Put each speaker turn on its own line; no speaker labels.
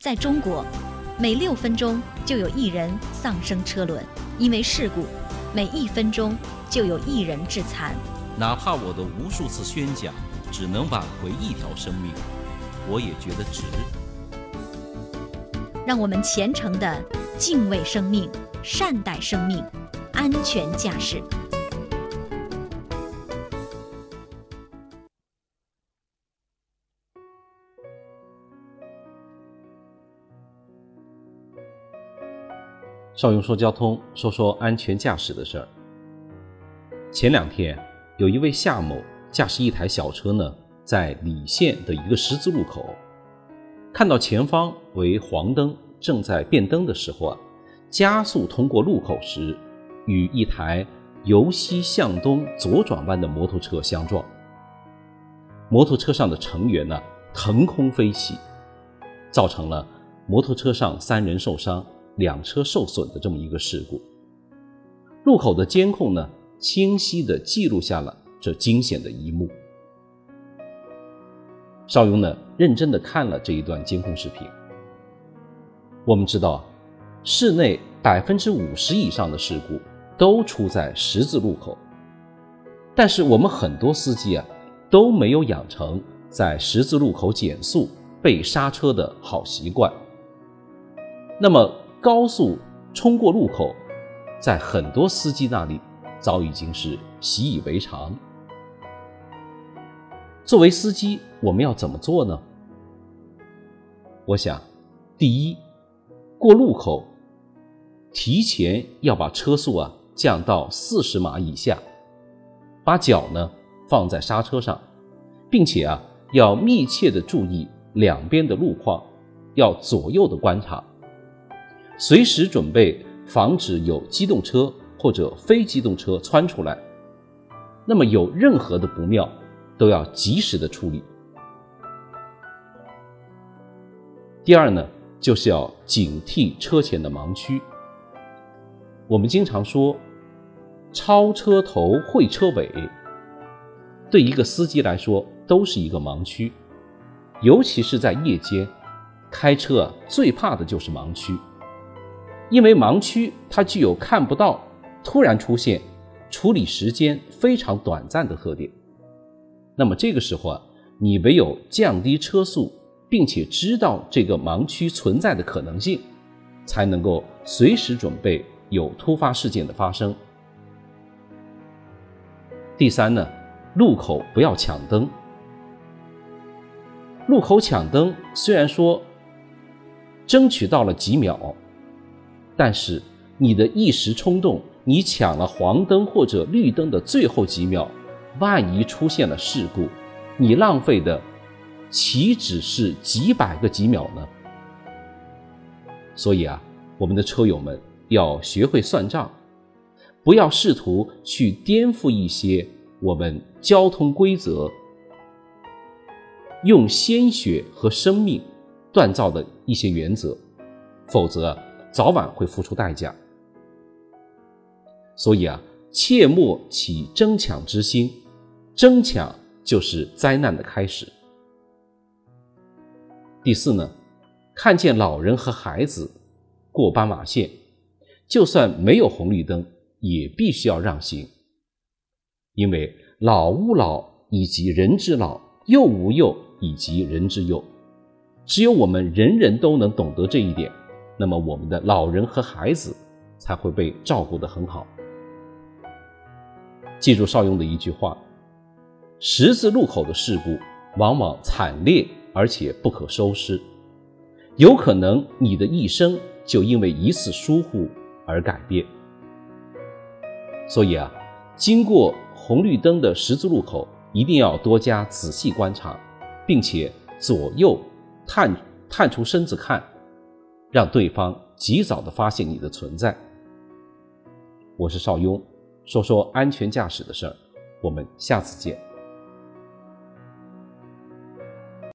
在中国，每六分钟就有一人丧生车轮，因为事故；每一分钟就有一人致残。
哪怕我的无数次宣讲只能挽回一条生命，我也觉得值。
让我们虔诚的敬畏生命，善待生命，安全驾驶。
邵雍说交通，说说安全驾驶的事儿。前两天，有一位夏某驾驶一台小车呢，在莡县的一个十字路口，看到前方为黄灯，正在变灯的时候啊，加速通过路口时，与一台由西向东左转弯的摩托车相撞。摩托车上的成员呢，腾空飞起，造成了摩托车上三人受伤。两车受损的这么一个事故，路口的监控呢，清晰地记录下了这惊险的一幕。邵雍呢，认真地看了这一段监控视频。我们知道，市内百分之五十以上的事故都出在十字路口，但是我们很多司机啊，都没有养成在十字路口减速、备刹车的好习惯。那么，高速冲过路口，在很多司机那里早已经是习以为常。作为司机，我们要怎么做呢？我想，第一，过路口提前要把车速啊降到四十码以下，把脚呢放在刹车上，并且啊要密切的注意两边的路况，要左右的观察。随时准备防止有机动车或者非机动车窜出来，那么有任何的不妙，都要及时的处理。第二呢，就是要警惕车前的盲区。我们经常说，超车头会车尾，对一个司机来说都是一个盲区，尤其是在夜间开车，最怕的就是盲区。因为盲区它具有看不到、突然出现、处理时间非常短暂的特点，那么这个时候啊，你唯有降低车速，并且知道这个盲区存在的可能性，才能够随时准备有突发事件的发生。第三呢，路口不要抢灯。路口抢灯虽然说争取到了几秒。但是你的一时冲动，你抢了黄灯或者绿灯的最后几秒，万一出现了事故，你浪费的岂止是几百个几秒呢？所以啊，我们的车友们要学会算账，不要试图去颠覆一些我们交通规则，用鲜血和生命锻造的一些原则，否则。早晚会付出代价，所以啊，切莫起争抢之心，争抢就是灾难的开始。第四呢，看见老人和孩子过斑马线，就算没有红绿灯，也必须要让行，因为老吾老以及人之老，幼吾幼以及人之幼，只有我们人人都能懂得这一点。那么，我们的老人和孩子才会被照顾得很好。记住邵雍的一句话：十字路口的事故往往惨烈而且不可收拾，有可能你的一生就因为一次疏忽而改变。所以啊，经过红绿灯的十字路口，一定要多加仔细观察，并且左右探探出身子看。让对方及早的发现你的存在。我是邵雍，说说安全驾驶的事儿，我们下次见。